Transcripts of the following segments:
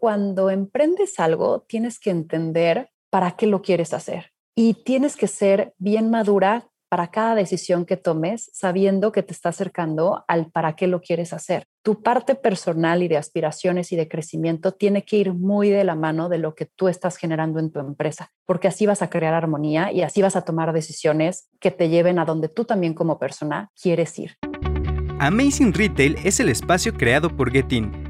cuando emprendes algo, tienes que entender para qué lo quieres hacer y tienes que ser bien madura para cada decisión que tomes, sabiendo que te está acercando al para qué lo quieres hacer. Tu parte personal y de aspiraciones y de crecimiento tiene que ir muy de la mano de lo que tú estás generando en tu empresa, porque así vas a crear armonía y así vas a tomar decisiones que te lleven a donde tú también como persona quieres ir. Amazing Retail es el espacio creado por Getin,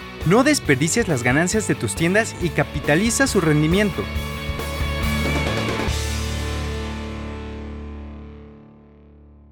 No desperdicies las ganancias de tus tiendas y capitaliza su rendimiento.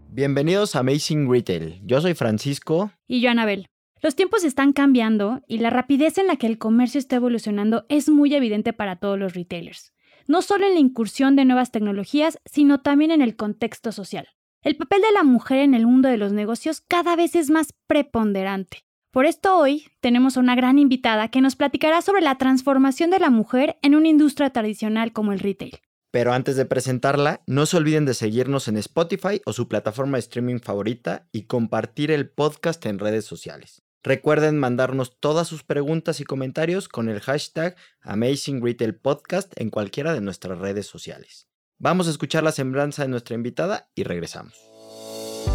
Bienvenidos a Amazing Retail. Yo soy Francisco. Y yo, Anabel. Los tiempos están cambiando y la rapidez en la que el comercio está evolucionando es muy evidente para todos los retailers. No solo en la incursión de nuevas tecnologías, sino también en el contexto social. El papel de la mujer en el mundo de los negocios cada vez es más preponderante. Por esto hoy tenemos a una gran invitada que nos platicará sobre la transformación de la mujer en una industria tradicional como el retail. Pero antes de presentarla, no se olviden de seguirnos en Spotify o su plataforma de streaming favorita y compartir el podcast en redes sociales. Recuerden mandarnos todas sus preguntas y comentarios con el hashtag Amazing Retail Podcast en cualquiera de nuestras redes sociales. Vamos a escuchar la semblanza de nuestra invitada y regresamos.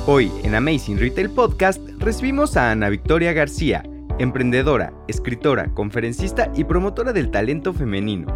Hoy en Amazing Retail Podcast recibimos a Ana Victoria García, emprendedora, escritora, conferencista y promotora del talento femenino.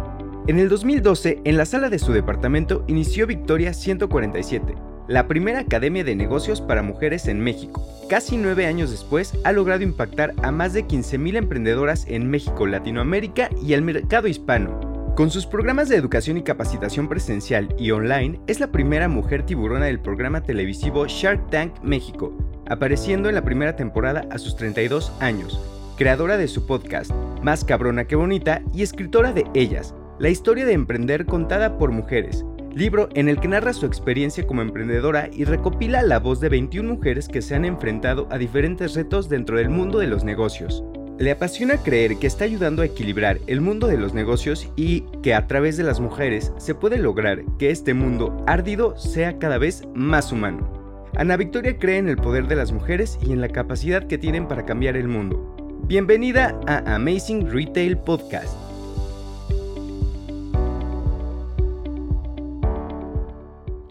En el 2012, en la sala de su departamento inició Victoria 147, la primera academia de negocios para mujeres en México. Casi nueve años después, ha logrado impactar a más de 15.000 emprendedoras en México, Latinoamérica y el mercado hispano. Con sus programas de educación y capacitación presencial y online, es la primera mujer tiburona del programa televisivo Shark Tank México, apareciendo en la primera temporada a sus 32 años, creadora de su podcast, Más cabrona que bonita, y escritora de Ellas, la historia de emprender contada por mujeres, libro en el que narra su experiencia como emprendedora y recopila la voz de 21 mujeres que se han enfrentado a diferentes retos dentro del mundo de los negocios. Le apasiona creer que está ayudando a equilibrar el mundo de los negocios y que a través de las mujeres se puede lograr que este mundo árdido sea cada vez más humano. Ana Victoria cree en el poder de las mujeres y en la capacidad que tienen para cambiar el mundo. Bienvenida a Amazing Retail Podcast.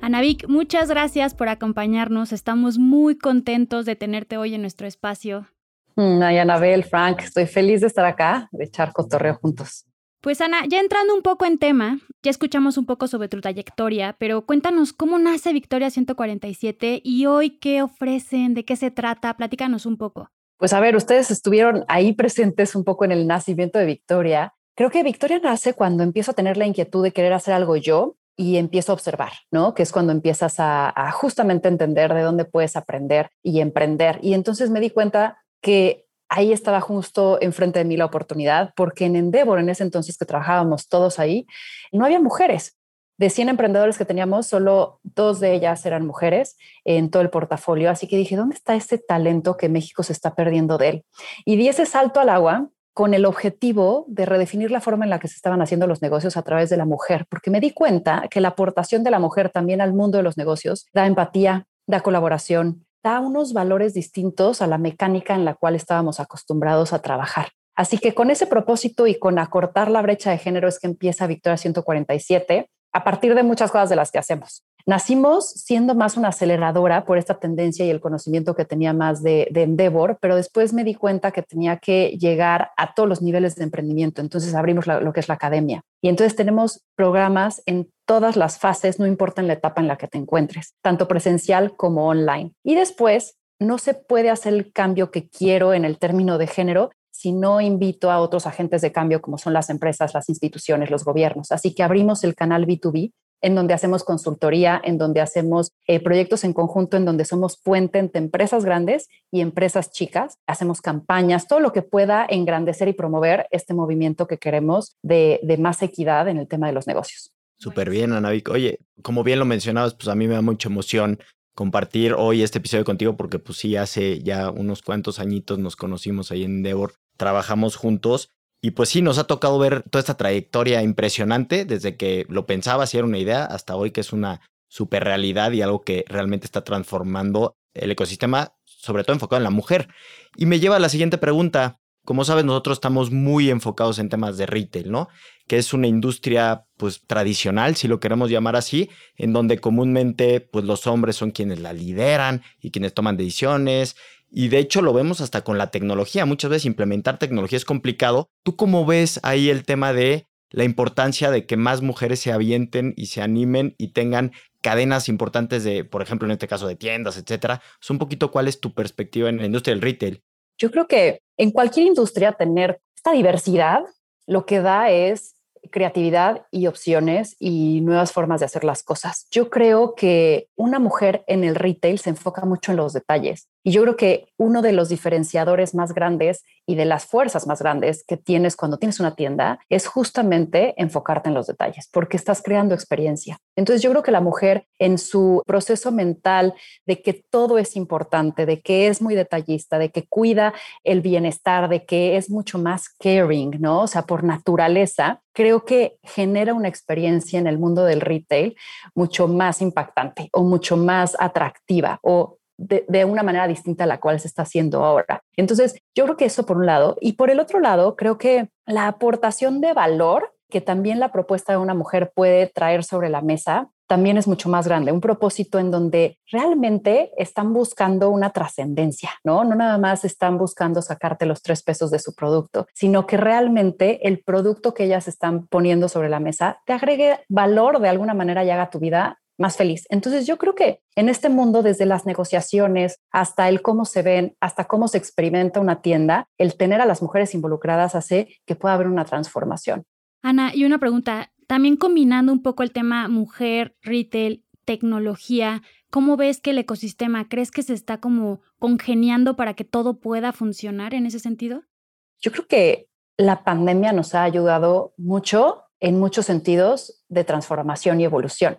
Anavik, muchas gracias por acompañarnos. Estamos muy contentos de tenerte hoy en nuestro espacio. Mm, ay, Anabel, Frank, estoy feliz de estar acá, de echar cotorreo juntos. Pues Ana, ya entrando un poco en tema, ya escuchamos un poco sobre tu trayectoria, pero cuéntanos cómo nace Victoria 147 y hoy qué ofrecen, de qué se trata, platícanos un poco. Pues a ver, ustedes estuvieron ahí presentes un poco en el nacimiento de Victoria. Creo que Victoria nace cuando empiezo a tener la inquietud de querer hacer algo yo y empiezo a observar, ¿no? Que es cuando empiezas a, justamente entender de dónde puedes aprender y emprender. Y entonces me di cuenta que ahí estaba justo enfrente de mí la oportunidad, porque en Endeavor, en ese entonces que trabajábamos todos ahí, no había mujeres. De 100 emprendedores que teníamos, solo dos de ellas eran mujeres en todo el portafolio. Así que dije, ¿dónde está este talento que México se está perdiendo de él? Y di ese salto al agua con el objetivo de redefinir la forma en la que se estaban haciendo los negocios a través de la mujer, porque me di cuenta que la aportación de la mujer también al mundo de los negocios da empatía, da colaboración, da unos valores distintos a la mecánica en la cual estábamos acostumbrados a trabajar. Así que con ese propósito y con acortar la brecha de género es que empieza Victoria 147 a partir de muchas cosas de las que hacemos. Nacimos siendo más una aceleradora por esta tendencia y el conocimiento que tenía más de, Endeavor, pero después me di cuenta que tenía que llegar a todos los niveles de emprendimiento. Entonces abrimos lo que es la academia. Y entonces tenemos programas en todas las fases, no importa en la etapa en la que te encuentres, tanto presencial como online. Y después no se puede hacer el cambio que quiero en el término de género si no invito a otros agentes de cambio como son las empresas, las instituciones, los gobiernos. Así que abrimos el canal B2B en donde hacemos consultoría, en donde hacemos eh, proyectos en conjunto, en donde somos puente entre empresas grandes y empresas chicas. Hacemos campañas, todo lo que pueda engrandecer y promover este movimiento que queremos de, de más equidad en el tema de los negocios. Súper bien, Anavik. Oye, como bien lo mencionabas, pues a mí me da mucha emoción compartir hoy este episodio contigo porque pues sí, hace ya unos cuantos añitos nos conocimos ahí en Endeavor, trabajamos juntos y pues sí, nos ha tocado ver toda esta trayectoria impresionante desde que lo pensaba si era una idea hasta hoy que es una super realidad y algo que realmente está transformando el ecosistema, sobre todo enfocado en la mujer. Y me lleva a la siguiente pregunta. Como sabes, nosotros estamos muy enfocados en temas de retail, ¿no? Que es una industria pues tradicional, si lo queremos llamar así, en donde comúnmente pues los hombres son quienes la lideran y quienes toman decisiones y de hecho lo vemos hasta con la tecnología. Muchas veces implementar tecnología es complicado. ¿Tú cómo ves ahí el tema de la importancia de que más mujeres se avienten y se animen y tengan cadenas importantes de, por ejemplo, en este caso de tiendas, etcétera? Es un poquito cuál es tu perspectiva en la industria del retail. Yo creo que en cualquier industria tener esta diversidad lo que da es creatividad y opciones y nuevas formas de hacer las cosas. Yo creo que una mujer en el retail se enfoca mucho en los detalles y yo creo que uno de los diferenciadores más grandes y de las fuerzas más grandes que tienes cuando tienes una tienda es justamente enfocarte en los detalles, porque estás creando experiencia. Entonces yo creo que la mujer en su proceso mental de que todo es importante, de que es muy detallista, de que cuida el bienestar, de que es mucho más caring, ¿no? O sea, por naturaleza, creo que genera una experiencia en el mundo del retail mucho más impactante o mucho más atractiva o de, una manera distinta a la cual se está haciendo ahora. Entonces, yo creo que eso por un lado. Y por el otro lado, creo que la aportación de valor que también la propuesta de una mujer puede traer sobre la mesa también es mucho más grande, un propósito en donde realmente están buscando una trascendencia, ¿no? No nada más están buscando sacarte los tres pesos de su producto, sino que realmente el producto que ellas están poniendo sobre la mesa te agregue valor de alguna manera y haga tu vida más feliz. Entonces yo creo que en este mundo, desde las negociaciones hasta el cómo se ven, hasta cómo se experimenta una tienda, el tener a las mujeres involucradas hace que pueda haber una transformación. Ana, y una pregunta, también combinando un poco el tema mujer, retail, tecnología, ¿cómo ves que el ecosistema, crees que se está como congeniando para que todo pueda funcionar en ese sentido? Yo creo que la pandemia nos ha ayudado mucho en muchos sentidos de transformación y evolución.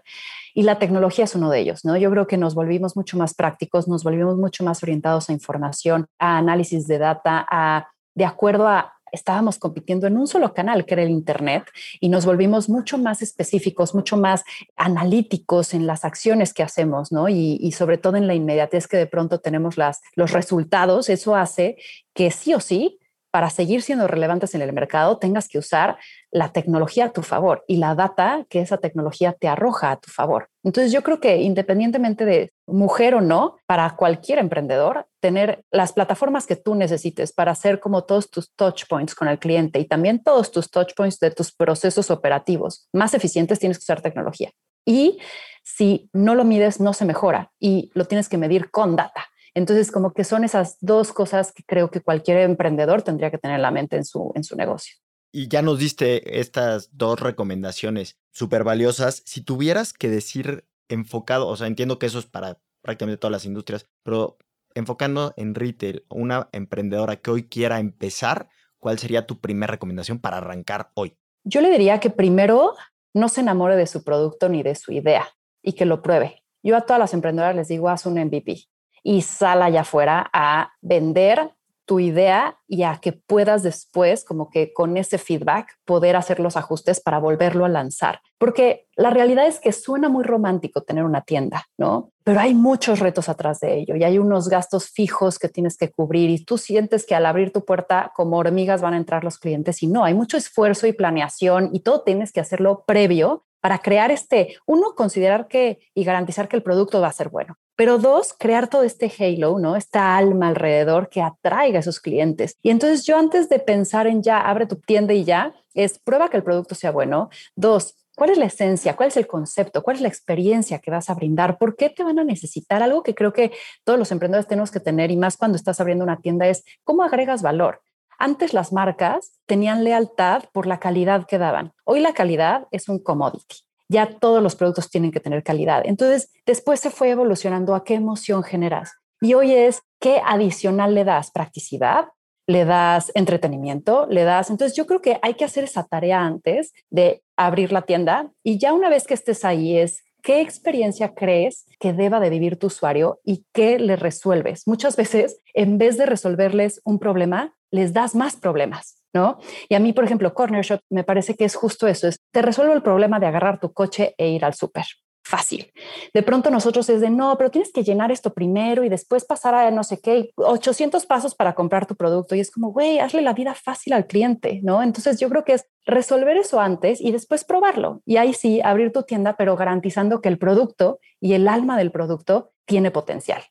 Y la tecnología es uno de ellos, ¿no? Yo creo que nos volvimos mucho más prácticos, nos volvimos mucho más orientados a información, a análisis de data, a, de acuerdo a estábamos compitiendo en un solo canal, que era el Internet, y nos volvimos mucho más específicos, mucho más analíticos en las acciones que hacemos, ¿no? Y, y, sobre todo en la inmediatez que de pronto tenemos las, los resultados, eso hace que sí o sí, para seguir siendo relevantes en el mercado, tengas que usar la tecnología a tu favor y la data que esa tecnología te arroja a tu favor. Entonces yo creo que independientemente de mujer o no, para cualquier emprendedor, tener las plataformas que tú necesites para hacer como todos tus touch points con el cliente y también todos tus touch points de tus procesos operativos más eficientes, tienes que usar tecnología. Y si no lo mides, no se mejora y lo tienes que medir con data. Entonces, como que son esas dos cosas que creo que cualquier emprendedor tendría que tener en la mente en su, en su negocio. Y ya nos diste estas dos recomendaciones súper valiosas. Si tuvieras que decir enfocado, o sea, entiendo que eso es para prácticamente todas las industrias, pero enfocando en retail, una emprendedora que hoy quiera empezar, ¿cuál sería tu primera recomendación para arrancar hoy? Yo le diría que primero no se enamore de su producto ni de su idea y que lo pruebe. Yo a todas las emprendedoras les digo, haz un MVP y sal allá afuera a vender tu idea y a que puedas después, como que con ese feedback, poder hacer los ajustes para volverlo a lanzar. Porque la realidad es que suena muy romántico tener una tienda, ¿no? Pero hay muchos retos atrás de ello y hay unos gastos fijos que tienes que cubrir y tú sientes que al abrir tu puerta como hormigas van a entrar los clientes y no, hay mucho esfuerzo y planeación y todo tienes que hacerlo previo para crear este, uno, considerar que y garantizar que el producto va a ser bueno. Pero dos, crear todo este halo, ¿no? Esta alma alrededor que atraiga a esos clientes. Y entonces yo antes de pensar en ya, abre tu tienda y ya, es prueba que el producto sea bueno. Dos, ¿Cuál es la esencia? ¿Cuál es el concepto? ¿Cuál es la experiencia que vas a brindar? ¿Por qué te van a necesitar? Algo que creo que todos los emprendedores tenemos que tener y más cuando estás abriendo una tienda es cómo agregas valor. Antes las marcas tenían lealtad por la calidad que daban. Hoy la calidad es un commodity ya todos los productos tienen que tener calidad. Entonces, después se fue evolucionando a qué emoción generas. Y hoy es qué adicional le das, practicidad, le das entretenimiento, le das. Entonces, yo creo que hay que hacer esa tarea antes de abrir la tienda y ya una vez que estés ahí es qué experiencia crees que deba de vivir tu usuario y qué le resuelves. Muchas veces, en vez de resolverles un problema, les das más problemas. ¿No? Y a mí, por ejemplo, Corner Shop me parece que es justo eso, es te resuelvo el problema de agarrar tu coche e ir al súper fácil. De pronto nosotros es de, no, pero tienes que llenar esto primero y después pasar a no sé qué, 800 pasos para comprar tu producto. Y es como, güey, hazle la vida fácil al cliente, ¿no? Entonces yo creo que es resolver eso antes y después probarlo. Y ahí sí, abrir tu tienda, pero garantizando que el producto y el alma del producto tiene potencial.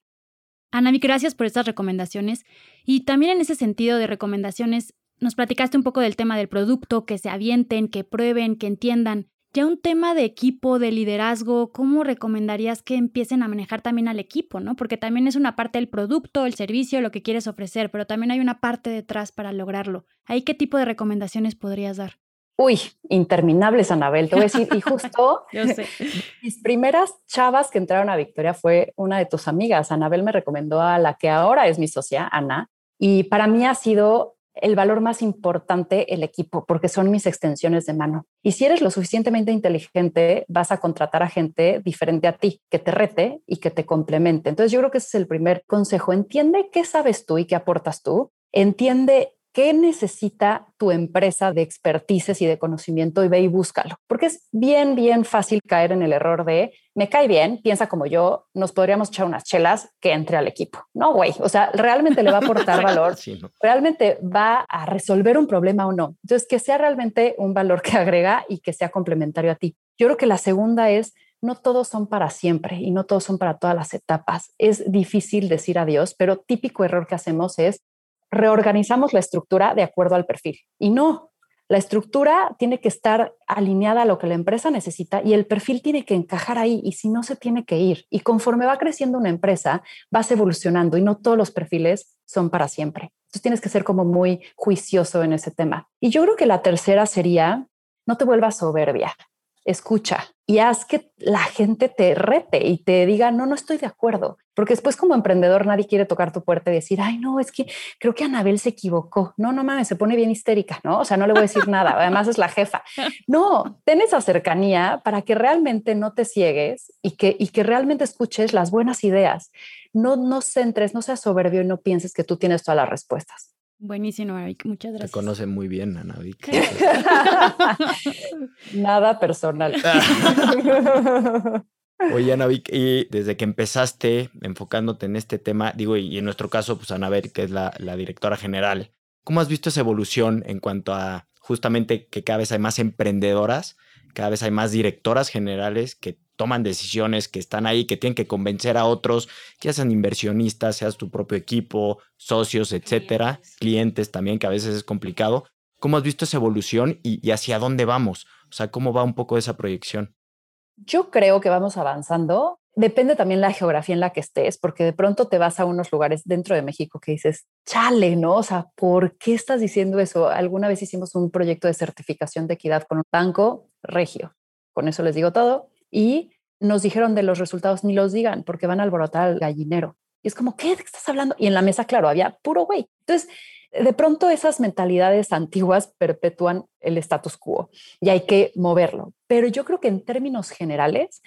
Anami, gracias por estas recomendaciones. Y también en ese sentido de recomendaciones, nos platicaste un poco del tema del producto, que se avienten, que prueben, que entiendan. Ya un tema de equipo, de liderazgo, ¿cómo recomendarías que empiecen a manejar también al equipo, no? Porque también es una parte del producto, el servicio, lo que quieres ofrecer, pero también hay una parte detrás para lograrlo. ¿Ahí qué tipo de recomendaciones podrías dar? Uy, interminables, Anabel. Te voy a decir, y justo mis primeras chavas que entraron a Victoria fue una de tus amigas. Anabel me recomendó a la que ahora es mi socia, Ana, y para mí ha sido el valor más importante el equipo, porque son mis extensiones de mano. Y si eres lo suficientemente inteligente, vas a contratar a gente diferente a ti, que te rete y que te complemente. Entonces yo creo que ese es el primer consejo. Entiende qué sabes tú y qué aportas tú. Entiende ¿Qué necesita tu empresa de expertices y de conocimiento? Y ve y búscalo. Porque es bien, bien fácil caer en el error de, me cae bien, piensa como yo, nos podríamos echar unas chelas que entre al equipo. No, güey. O sea, realmente le va a aportar valor. Realmente va a resolver un problema o no. Entonces, que sea realmente un valor que agrega y que sea complementario a ti. Yo creo que la segunda es, no todos son para siempre y no todos son para todas las etapas. Es difícil decir adiós, pero típico error que hacemos es reorganizamos la estructura de acuerdo al perfil. Y no, la estructura tiene que estar alineada a lo que la empresa necesita y el perfil tiene que encajar ahí y si no se tiene que ir. Y conforme va creciendo una empresa, vas evolucionando y no todos los perfiles son para siempre. Entonces tienes que ser como muy juicioso en ese tema. Y yo creo que la tercera sería, no te vuelvas soberbia escucha y haz que la gente te rete y te diga, no, no estoy de acuerdo. Porque después como emprendedor nadie quiere tocar tu puerta y decir, ay, no, es que creo que Anabel se equivocó. No, no mames, se pone bien histérica, ¿no? O sea, no le voy a decir nada, además es la jefa. No, ten esa cercanía para que realmente no te ciegues y que, y que realmente escuches las buenas ideas. No, no centres, no seas soberbio y no pienses que tú tienes todas las respuestas. Buenísimo, Anavik. Muchas gracias. Te conoce muy bien, Anavik. Nada personal. Oye, Anavik, y desde que empezaste enfocándote en este tema, digo, y en nuestro caso, pues Anabel, que es la, la directora general, ¿cómo has visto esa evolución en cuanto a justamente que cada vez hay más emprendedoras, cada vez hay más directoras generales que toman decisiones, que están ahí, que tienen que convencer a otros, ya sean inversionistas, seas tu propio equipo, socios, etcétera, clientes también, que a veces es complicado. ¿Cómo has visto esa evolución y, hacia dónde vamos? O sea, ¿cómo va un poco esa proyección? Yo creo que vamos avanzando. Depende también la geografía en la que estés, porque de pronto te vas a unos lugares dentro de México que dices, chale, ¿no? O sea, ¿por qué estás diciendo eso? Alguna vez hicimos un proyecto de certificación de equidad con un banco regio. Con eso les digo todo y nos dijeron de los resultados, ni los digan porque van a alborotar al gallinero. Y es como, ¿qué? ¿De qué estás hablando? Y en la mesa, claro, había puro güey. Entonces, de pronto esas mentalidades antiguas perpetúan el status quo y hay que moverlo. Pero yo creo que en términos generales,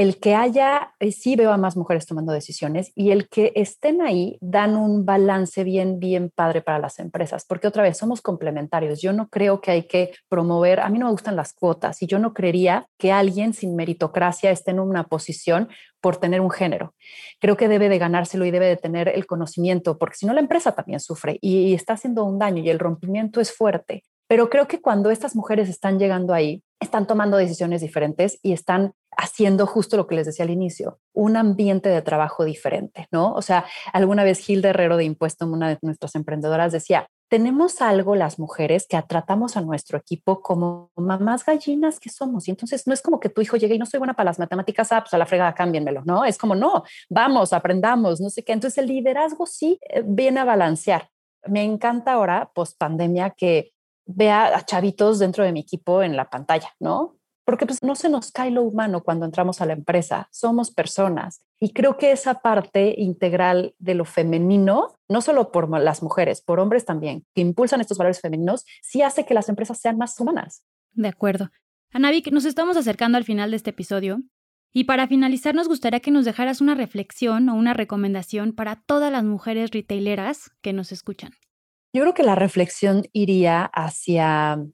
el que haya, eh, sí veo a más mujeres tomando decisiones y el que estén ahí dan un balance bien, bien padre para las empresas, porque otra vez somos complementarios. Yo no creo que hay que promover, a mí no me gustan las cuotas y yo no creería que alguien sin meritocracia esté en una posición por tener un género. Creo que debe de ganárselo y debe de tener el conocimiento, porque si no la empresa también sufre y está haciendo un daño y el rompimiento es fuerte. Pero creo que cuando estas mujeres están llegando ahí, están tomando decisiones diferentes y están haciendo justo lo que les decía al inicio, un ambiente de trabajo diferente, ¿no? O sea, alguna vez Gilda Herrero de Impuesto, una de nuestras emprendedoras, decía, tenemos algo las mujeres que tratamos a nuestro equipo como mamás gallinas que somos. Y entonces no es como que tu hijo llegue y no soy buena para las matemáticas, ah, pues a la fregada cámbienmelo, ¿no? Es como, no, vamos, aprendamos, no sé qué. Entonces el liderazgo sí eh, viene a balancear. Me encanta ahora, post pandemia, que vea a chavitos dentro de mi equipo en la pantalla, ¿no? porque pues no se nos cae lo humano cuando entramos a la empresa, somos personas. Y creo que esa parte integral de lo femenino, no solo por las mujeres, por hombres también, que impulsan estos valores femeninos, sí hace que las empresas sean más humanas. De acuerdo. Anavik, nos estamos acercando al final de este episodio. Y para finalizar, nos gustaría que nos dejaras una reflexión o una recomendación para todas las mujeres retaileras que nos escuchan. Yo creo que la reflexión iría hacia,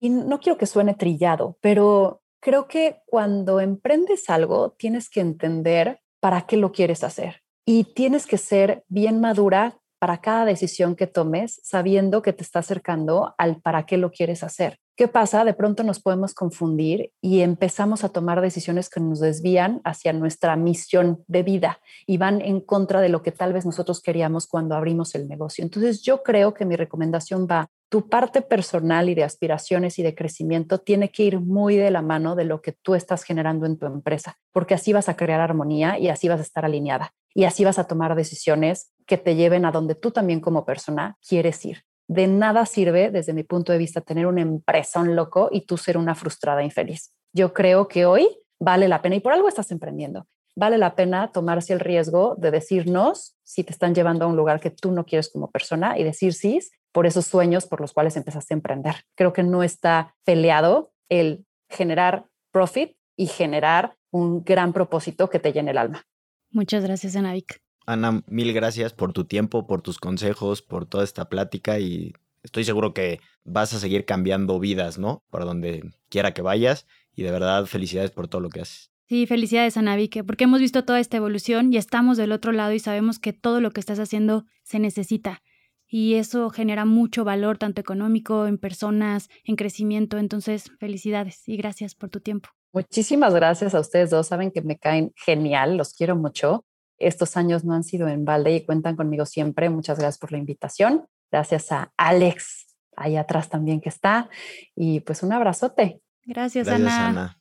y no quiero que suene trillado, pero creo que cuando emprendes algo tienes que entender para qué lo quieres hacer y tienes que ser bien madura para cada decisión que tomes, sabiendo que te está acercando al para qué lo quieres hacer. ¿Qué pasa? De pronto nos podemos confundir y empezamos a tomar decisiones que nos desvían hacia nuestra misión de vida y van en contra de lo que tal vez nosotros queríamos cuando abrimos el negocio. Entonces yo creo que mi recomendación va, tu parte personal y de aspiraciones y de crecimiento tiene que ir muy de la mano de lo que tú estás generando en tu empresa, porque así vas a crear armonía y así vas a estar alineada y así vas a tomar decisiones que te lleven a donde tú también como persona quieres ir. De nada sirve, desde mi punto de vista, tener una empresa, un loco y tú ser una frustrada infeliz. Yo creo que hoy vale la pena y por algo estás emprendiendo. Vale la pena tomarse el riesgo de decirnos si te están llevando a un lugar que tú no quieres como persona y decir sí por esos sueños por los cuales empezaste a emprender. Creo que no está peleado el generar profit y generar un gran propósito que te llene el alma. Muchas gracias, Anavik. Ana, mil gracias por tu tiempo, por tus consejos, por toda esta plática y estoy seguro que vas a seguir cambiando vidas, ¿no? Para donde quiera que vayas y de verdad felicidades por todo lo que haces. Sí, felicidades Anavik, porque hemos visto toda esta evolución y estamos del otro lado y sabemos que todo lo que estás haciendo se necesita y eso genera mucho valor tanto económico, en personas, en crecimiento. Entonces, felicidades y gracias por tu tiempo. Muchísimas gracias a ustedes dos. Saben que me caen genial, los quiero mucho. Estos años no han sido en balde y cuentan conmigo siempre. Muchas gracias por la invitación. Gracias a Alex, ahí atrás también que está. Y pues un abrazote. Gracias, Ana.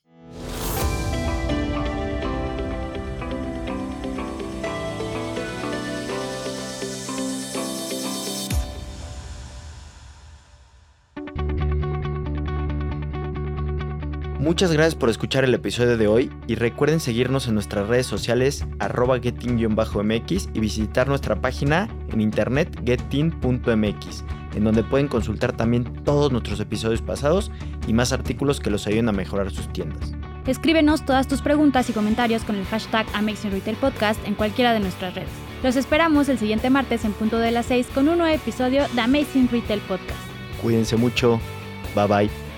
Muchas gracias por escuchar el episodio de hoy y recuerden seguirnos en nuestras redes sociales arroba getting-mx y visitar nuestra página en internet getting.mx, en donde pueden consultar también todos nuestros episodios pasados y más artículos que los ayuden a mejorar sus tiendas. Escríbenos todas tus preguntas y comentarios con el hashtag Amazing Retail Podcast en cualquiera de nuestras redes. Los esperamos el siguiente martes en punto de las 6 con un nuevo episodio de Amazing Retail Podcast. Cuídense mucho. Bye bye.